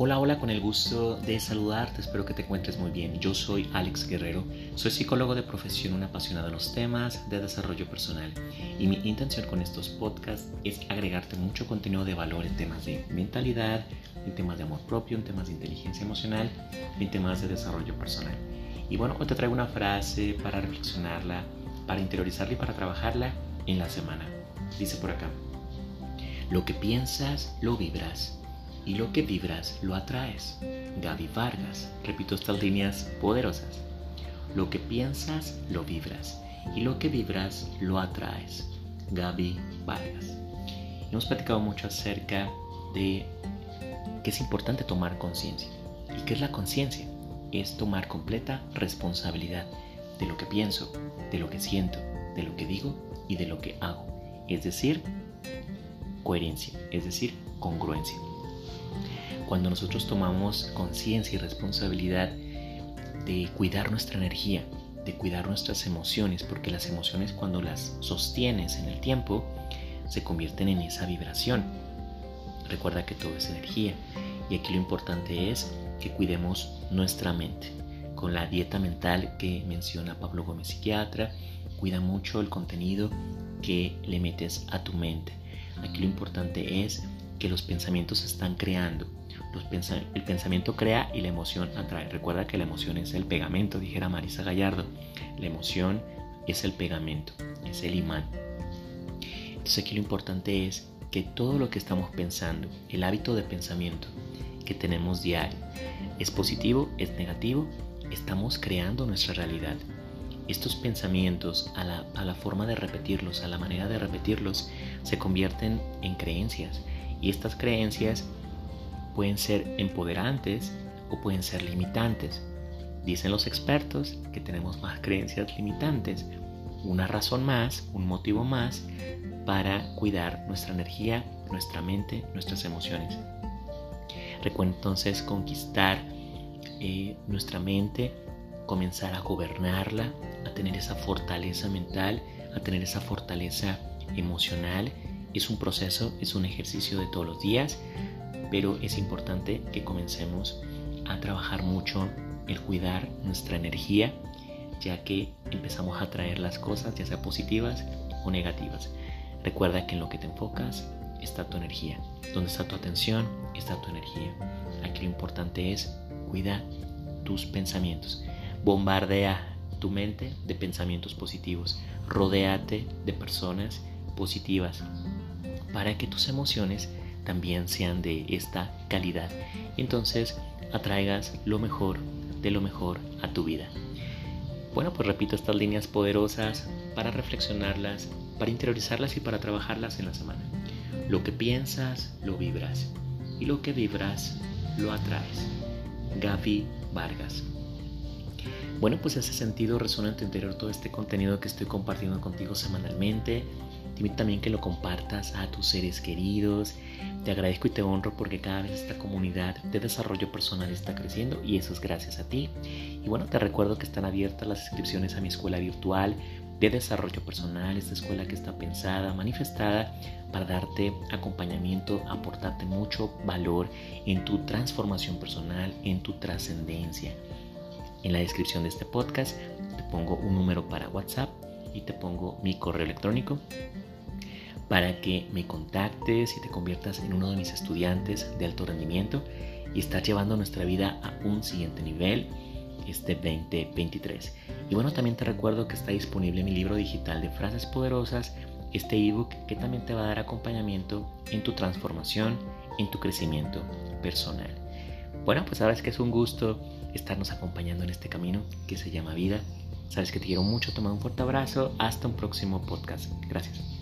Hola, hola, con el gusto de saludarte, espero que te encuentres muy bien. Yo soy Alex Guerrero, soy psicólogo de profesión, un apasionado en los temas de desarrollo personal y mi intención con estos podcasts es agregarte mucho contenido de valor en temas de mentalidad, en temas de amor propio, en temas de inteligencia emocional, en temas de desarrollo personal. Y bueno, hoy te traigo una frase para reflexionarla, para interiorizarla y para trabajarla en la semana. Dice por acá, lo que piensas, lo vibras y lo que vibras lo atraes. Gaby Vargas. Repito estas líneas poderosas. Lo que piensas lo vibras y lo que vibras lo atraes. Gaby Vargas. Hemos platicado mucho acerca de que es importante tomar conciencia. ¿Y qué es la conciencia? Es tomar completa responsabilidad de lo que pienso, de lo que siento, de lo que digo y de lo que hago. Es decir, coherencia, es decir, congruencia cuando nosotros tomamos conciencia y responsabilidad de cuidar nuestra energía, de cuidar nuestras emociones, porque las emociones cuando las sostienes en el tiempo se convierten en esa vibración. Recuerda que todo es energía y aquí lo importante es que cuidemos nuestra mente. Con la dieta mental que menciona Pablo Gómez, psiquiatra, cuida mucho el contenido que le metes a tu mente. Aquí lo importante es que los pensamientos se están creando el pensamiento crea y la emoción atrae. Recuerda que la emoción es el pegamento, dijera Marisa Gallardo. La emoción es el pegamento, es el imán. Entonces aquí lo importante es que todo lo que estamos pensando, el hábito de pensamiento que tenemos diario, es positivo, es negativo, estamos creando nuestra realidad. Estos pensamientos, a la, a la forma de repetirlos, a la manera de repetirlos, se convierten en creencias. Y estas creencias pueden ser empoderantes o pueden ser limitantes. Dicen los expertos que tenemos más creencias limitantes, una razón más, un motivo más para cuidar nuestra energía, nuestra mente, nuestras emociones. Recuerda entonces conquistar eh, nuestra mente, comenzar a gobernarla, a tener esa fortaleza mental, a tener esa fortaleza emocional. Es un proceso, es un ejercicio de todos los días pero es importante que comencemos a trabajar mucho el cuidar nuestra energía, ya que empezamos a traer las cosas, ya sea positivas o negativas. Recuerda que en lo que te enfocas está tu energía. Donde está tu atención está tu energía. Aquí lo importante es cuida tus pensamientos. Bombardea tu mente de pensamientos positivos. Rodéate de personas positivas para que tus emociones también sean de esta calidad. Entonces atraigas lo mejor de lo mejor a tu vida. Bueno, pues repito estas líneas poderosas para reflexionarlas, para interiorizarlas y para trabajarlas en la semana. Lo que piensas, lo vibras. Y lo que vibras, lo atraes. Gaby Vargas. Bueno, pues ese sentido resuena en tu interior todo este contenido que estoy compartiendo contigo semanalmente. Te invito también que lo compartas a tus seres queridos. Te agradezco y te honro porque cada vez esta comunidad de desarrollo personal está creciendo y eso es gracias a ti. Y bueno, te recuerdo que están abiertas las inscripciones a mi escuela virtual de desarrollo personal, esta escuela que está pensada, manifestada para darte acompañamiento, aportarte mucho valor en tu transformación personal, en tu trascendencia. En la descripción de este podcast te pongo un número para WhatsApp y te pongo mi correo electrónico para que me contactes y te conviertas en uno de mis estudiantes de alto rendimiento y estar llevando nuestra vida a un siguiente nivel este 2023. Y bueno, también te recuerdo que está disponible mi libro digital de frases poderosas, este ebook que también te va a dar acompañamiento en tu transformación, en tu crecimiento personal. Bueno, pues sabes que es un gusto estarnos acompañando en este camino que se llama vida. Sabes que te quiero mucho, toma un fuerte abrazo, hasta un próximo podcast. Gracias.